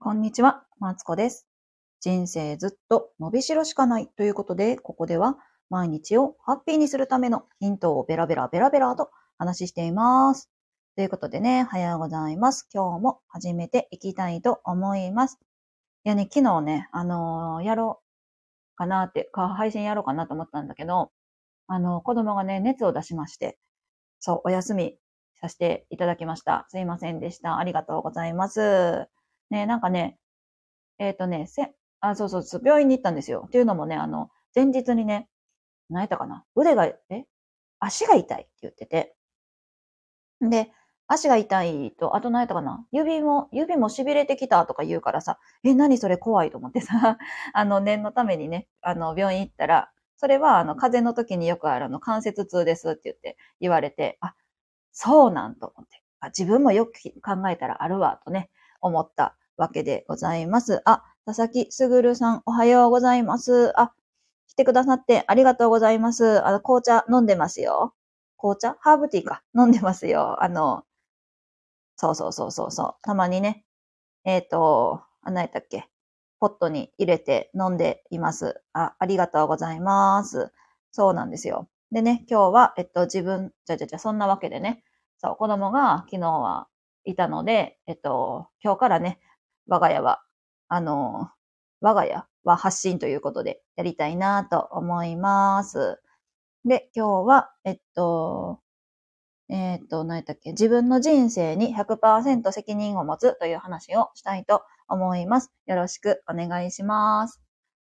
こんにちは、マツコです。人生ずっと伸びしろしかないということで、ここでは毎日をハッピーにするためのヒントをベラベラベラベラと話しています。ということでね、おはようございます。今日も始めていきたいと思います。いやね、昨日ね、あのーやろうかなって、か配信やろうかなと思ったんだけど、あの、子供がね、熱を出しまして、そう、お休みさせていただきました。すいませんでした。ありがとうございます。ね、なんかね、えっ、とね、せ、あ、そうそうそう、病院に行ったんですよ。っていうのもね、あの、前日にね、何やったかな腕が、え足が痛いって言ってて。で、足が痛いと、あと何やったかな指も、指も痺れてきたとか言うからさ、え、何それ怖いと思ってさ、あの、念のためにね、あの、病院行ったら、それは、あの、風邪の時によくあるあの、関節痛ですって言って言われて、あ、そうなんと思って。あ自分もよく考えたらあるわ、とね、思ったわけでございます。あ、佐々木すぐるさん、おはようございます。あ、来てくださってありがとうございます。あの、紅茶飲んでますよ。紅茶？ハーブティーか。飲んでますよ。あの、そうそうそうそうそう。たまにね、えっ、と、あ、何やったっけ？ポットに入れて飲んでいます。あ、ありがとうございます。そうなんですよ。でね、今日は、えっと、自分、じゃじゃじゃ、そんなわけでね、そう、子供が昨日はいたので、えっと、今日からね、我が家は、あの、我が家は発信ということでやりたいなと思います。で、今日は、えっと、えっと、何やったっけ自分の人生に100%責任を持つという話をしたいと思います。よろしくお願いします。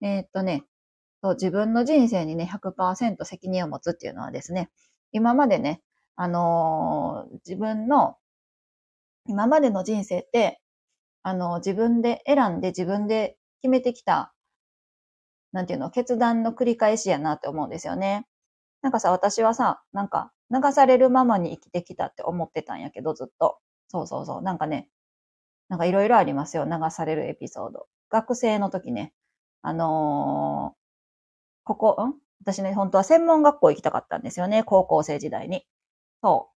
えっとね、自分の人生にね、100%責任を持つっていうのはですね、今までね、あのー自分の、今までの人生って、あの自分で選んで自分で決めてきた、なんていうの、決断の繰り返しやなって思うんですよね。なんかさ、私はさ、なんか、流されるままに生きてきたって思ってたんやけど、ずっと。そうそうそう。なんかね、なんかいろいろありますよ。流されるエピソード。学生の時ね、あのーここ、ん？私ね、本当は専門学校行きたかったんですよね。高校生時代に。そ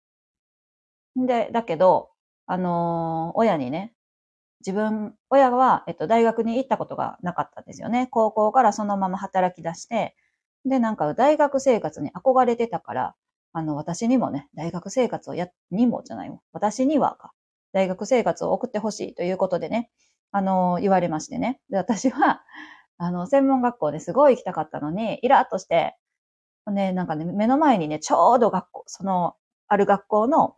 う。で、だけど、あの親にね、自分、親は、えっと、大学に行ったことがなかったんですよね。高校からそのまま働き出して、で、なんか大学生活に憧れてたから、あの、私にもね、大学生活をや、にもじゃないも。私にはか。大学生活を送ってほしいということでね、あの、言われましてね。で、私は、あの、専門学校ですごい行きたかったのに、イラッとして、ね、なんかね、目の前にね、ちょうど学校、その、ある学校の、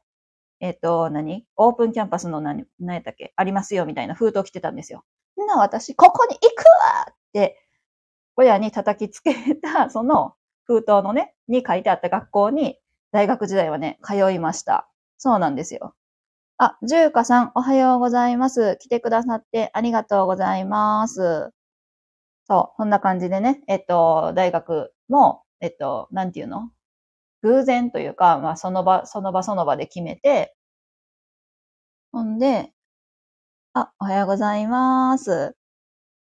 えっ、と、何？オープンキャンパスの何、何やったっけ？ありますよ、みたいな封筒来てたんですよ。んな、私、ここに行くわって、親に叩きつけた、その封筒のね、に書いてあった学校に、大学時代はね、通いました。そうなんですよ。あ、じゅうかさん、おはようございます。来てくださってありがとうございます。そう、そんな感じでね、えっと、大学も、えっと、なんていうの？偶然というか、まあ、その場、その場その場で決めて、ほんで、あ、おはようございます。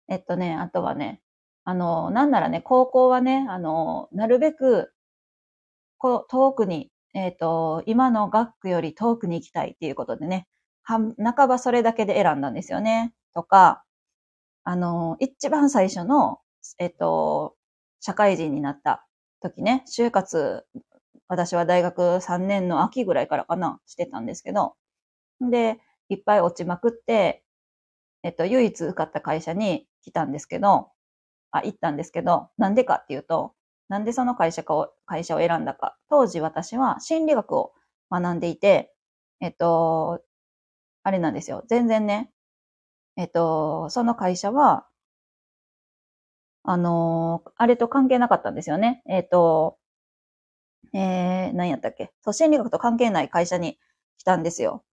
えっとね、あとはね、あの、なんならね、高校はね、あの、なるべく、こう、遠くに、えっと、今の学区より遠くに行きたいっていうことでね、は半ばそれだけで選んだんですよね。とか、あの、一番最初の、えっと、社会人になった時ね、就活、私は大学3年の秋ぐらいからかな、してたんですけど、で、いっぱい落ちまくって、えっと、唯一受かった会社に来たんですけど、あ、行ったんですけど、なんでかっていうと、なんでその会社かを、会社を選んだか。当時私は心理学を学んでいて、えっと、あれなんですよ。全然ね、えっと、その会社は、あのあれと関係なかったんですよね。えっと、えー、何やったっけ？そう、心理学と関係ない会社に来たんですよ。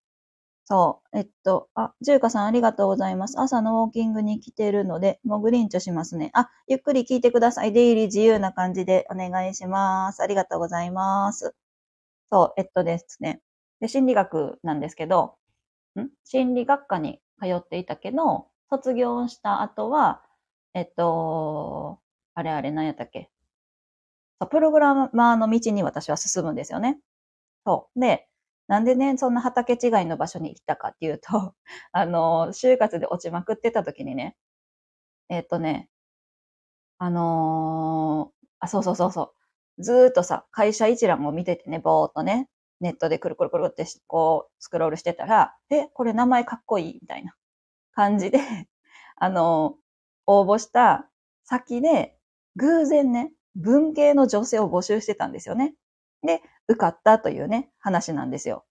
そう。えっと、あ、ジューカさんありがとうございます。朝のウォーキングに来てるので、もうグリーンチョしますね。あ、ゆっくり聞いてください。出入り自由な感じでお願いします。ありがとうございます。そう、えっとですね。で、心理学なんですけど、ん？心理学科に通っていたけど、卒業した後は、えっと、あれあれ何やったっけ？プログラマーの道に私は進むんですよね。そう。で、なんでね、そんな畑違いの場所に行ったかっていうと、あの、就活で落ちまくってた時にね、えっ、とね、あのー、あ、そうそうそうそう。ずーっとさ、会社一覧を見ててね、ぼーっとね、ネットでくるくるくるってこう、スクロールしてたら、え、これ名前かっこいいみたいな感じで、あの、応募した先で、偶然ね、文系の女性を募集してたんですよね。で、受かったというね、話なんですよ。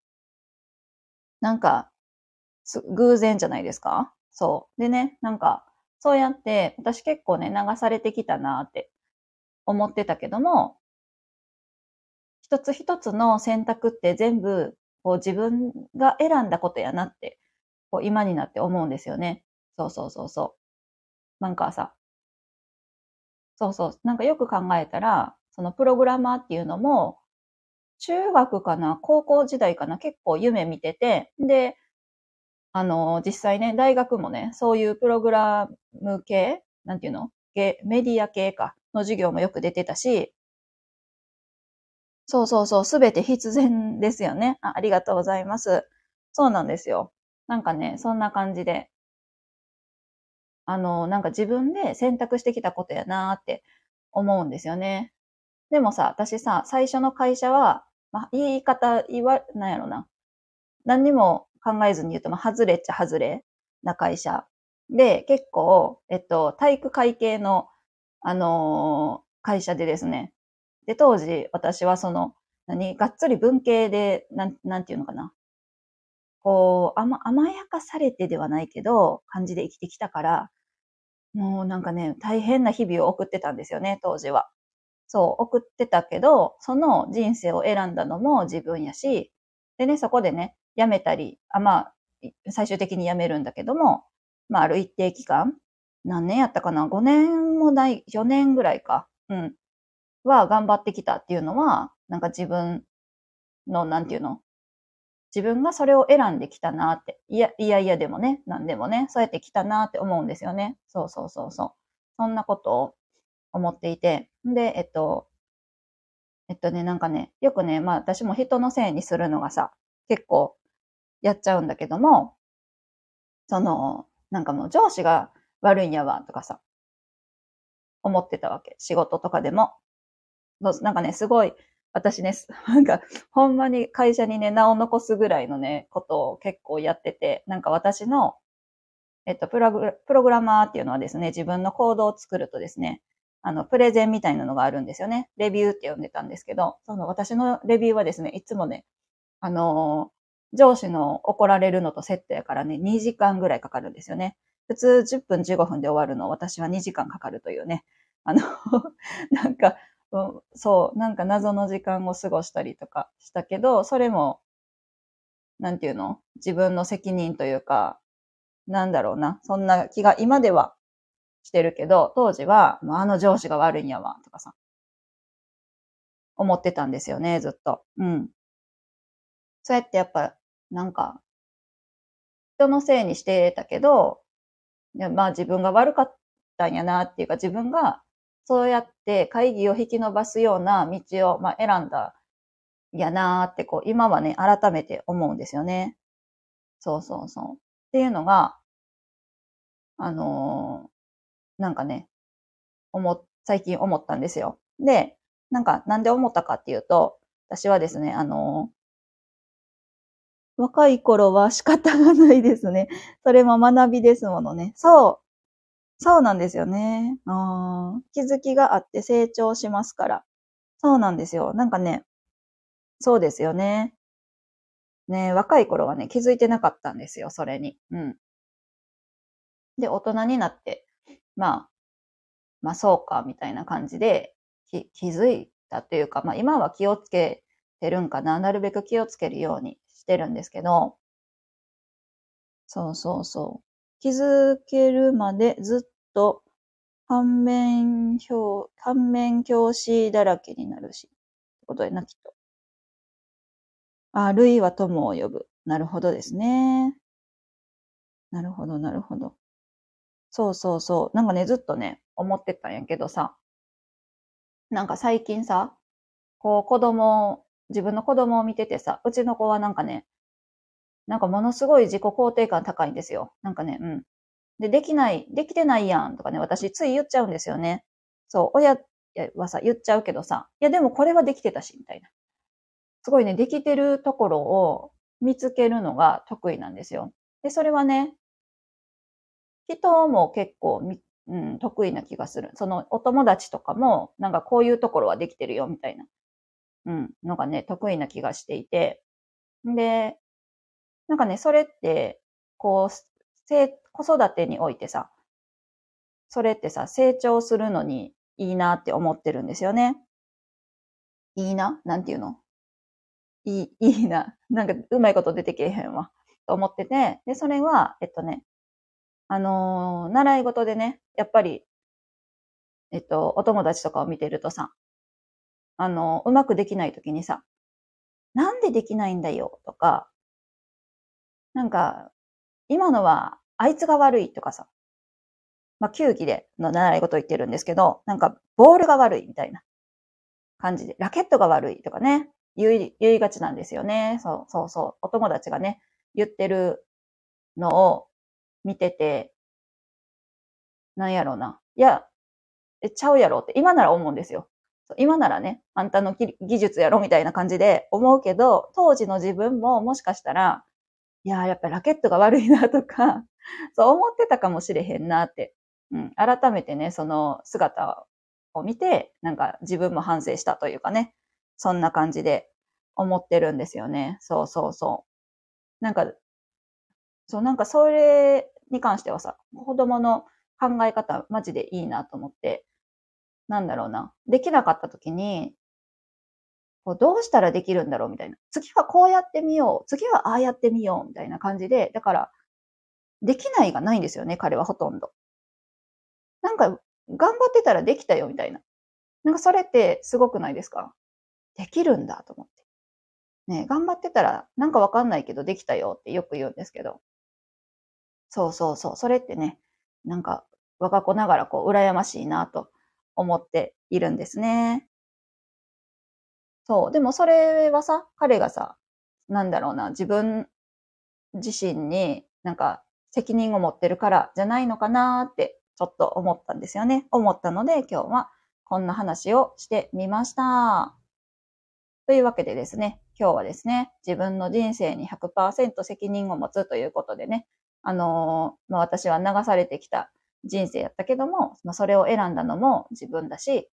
なんか、偶然じゃないですか？そう。でね、なんか、そうやって、私結構ね、流されてきたなって思ってたけども、一つ一つの選択って全部、こう自分が選んだことやなって、こう今になって思うんですよね。そうそうそうそう。なんかさ、そうそう。なんかよく考えたら、そのプログラマーっていうのも、中学かな、高校時代かな、結構夢見てて、で、あの、実際ね、大学もね、そういうプログラム系、なんていうのメディア系か、の授業もよく出てたし、そうそうそう、すべて必然ですよねあ。ありがとうございます。そうなんですよ。なんかね、そんな感じで、あの、なんか自分で選択してきたことやなーって思うんですよね。でもさ、私さ、最初の会社は、まあ、言い方、言わ、なんやろな。何にも考えずに言うと、まあ、外れっちゃ外れな会社。で、結構、えっと、体育会系の、あのー、会社でですね。で、当時、私はその、何、がっつり文系で、なん、なんていうのかな。こう、甘、甘やかされてではないけど、感じで生きてきたから、もうなんかね、大変な日々を送ってたんですよね、当時は。そう、送ってたけど、その人生を選んだのも自分やし、でね、そこでね、辞めたり、あ、まあ、最終的に辞めるんだけども、まあ、ある一定期間、何年やったかな ?5 年もない、4年ぐらいか。うん。は頑張ってきたっていうのは、なんか自分の、なんていうの自分がそれを選んできたなって。いや、いやいやでもね、なんでもね、そうやってきたなって思うんですよね。そうそうそうそう。そんなことを思っていて。で、えっと、えっとね、なんかね、よくね、まあ私も人のせいにするのがさ、結構やっちゃうんだけども、その、なんかもう上司が悪いんやわ、とかさ、思ってたわけ。仕事とかでも。なんかね、すごい、私ね、なんか、ほんまに会社にね、名を残すぐらいのね、ことを結構やってて、なんか私の、えっと、プログラマーっていうのはですね、自分のコードを作るとですね、あの、プレゼンみたいなのがあるんですよね。レビューって呼んでたんですけど、その私のレビューはですね、いつもね、あの上司の怒られるのとセットやからね、2時間ぐらいかかるんですよね。普通10分15分で終わるの私は2時間かかるというね。あの なんか、そう、なんか謎の時間を過ごしたりとかしたけど、それも、なんていうの？自分の責任というか、なんだろうな。そんな気が今ではしてるけど、当時は、もうあの上司が悪いんやわ、とかさ、思ってたんですよね、ずっと。うん。そうやってやっぱ、なんか、人のせいにしてたけど、まあ自分が悪かったんやなっていうか、自分がそうやって会議を引き伸ばすような道を、まあ、選んだやなーってこう、今はね、改めて思うんですよね。そうそうそう。っていうのが、あのー、なんかね、思、最近思ったんですよ。で、なんか、なんで思ったかっていうと、私はですね、あのー、若い頃は仕方がないですね。それも学びですものね。そう。そうなんですよね。あ気づきがあって成長しますから。そうなんですよ。なんかね、そうですよね。ね若い頃はね、気づいてなかったんですよ、それに。うん。で、大人になって、まあ、まあそうか、みたいな感じで気づいたというか、まあ今は気をつけてるんかな。なるべく気をつけるようにしてるんですけど、そうそうそう。気づけるまでずっと反面表、反面教師だらけになるし。ってことでな、きっと。あ、類は友を呼ぶ。なるほどですね。なるほど、なるほど。そうそうそう。なんかね、ずっとね、思ってたんやけどさ。なんか最近さ、こう子供自分の子供を見ててさ、うちの子はなんかね、なんかものすごい自己肯定感高いんですよ。なんかね、うん。で、できない、できてないやんとかね、私つい言っちゃうんですよね。そう、親はさ、言っちゃうけどさ、いやでもこれはできてたし、みたいな。すごいね、できてるところを見つけるのが得意なんですよ。で、それはね、人も結構うん、得意な気がする。そのお友達とかも、なんかこういうところはできてるよ、みたいな、うん、のがね、得意な気がしていて。で、なんかね、それって、こう、子育てにおいてさ、それってさ、成長するのにいいなって思ってるんですよね。いいな？なんていうの？いい、いいな？なんかうまいこと出てけえへんわ。と思ってて、で、それは、えっとね、あのー、習い事でね、やっぱり、えっと、お友達とかを見てるとさ、あのー、うまくできないときにさ、なんでできないんだよ？とか、なんか、今のはあいつが悪いとかさ、まあ、球技での習い事言ってるんですけど、なんか、ボールが悪いみたいな感じで、ラケットが悪いとかね、言い、言いがちなんですよね。そう、そうそう。お友達がね、言ってるのを見てて、なんやろうな。いや、え、ちゃうやろって、今なら思うんですよ。今ならね、あんたの技術やろみたいな感じで思うけど、当時の自分ももしかしたら、いやーやっぱラケットが悪いなとか、そう思ってたかもしれへんなって、うん、改めてね、その姿を見て、なんか自分も反省したというかね、そんな感じで思ってるんですよね。そうそうそう。なんか、そう、なんかそれに関してはさ、子供の考え方マジでいいなと思って、なんだろうな。できなかった時に、こうどうしたらできるんだろうみたいな。次はこうやってみよう。次はああやってみよう。みたいな感じで、だから、できないがないんですよね、彼はほとんど。なんか、頑張ってたらできたよ、みたいな。なんかそれってすごくないですか？できるんだと思って。ね、頑張ってたらなんかわかんないけどできたよってよく言うんですけど。そうそうそう。それってね、なんか我が子ながらこう羨ましいなと思っているんですね。そう。でもそれはさ、彼がさ、なんだろうな、自分自身になんか責任を持ってるからじゃないのかなってちょっと思ったんですよね。思ったので今日はこんな話をしてみました。というわけでですね、今日はですね、自分の人生に100%責任を持つということでね、あのー、まあ、私は流されてきた人生やったけども、まあ、それを選んだのも自分だし、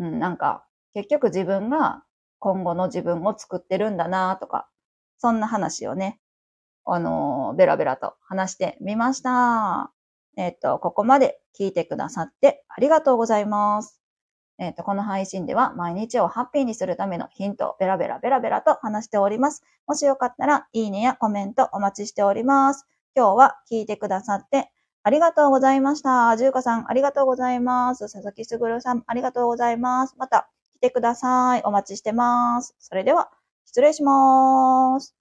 うん、なんか、結局自分が今後の自分を作ってるんだなとか、そんな話をね、あのー、ベラベラと話してみました。えっ、と、ここまで聞いてくださってありがとうございます。えっ、と、この配信では毎日をハッピーにするためのヒントをベラベラベラベラと話しております。もしよかったら、いいねやコメントお待ちしております。今日は聞いてくださってありがとうございました。じゅうかさん、ありがとうございます。佐々木すぐるさん、ありがとうございます。またてください。お待ちしてます。それでは、失礼します。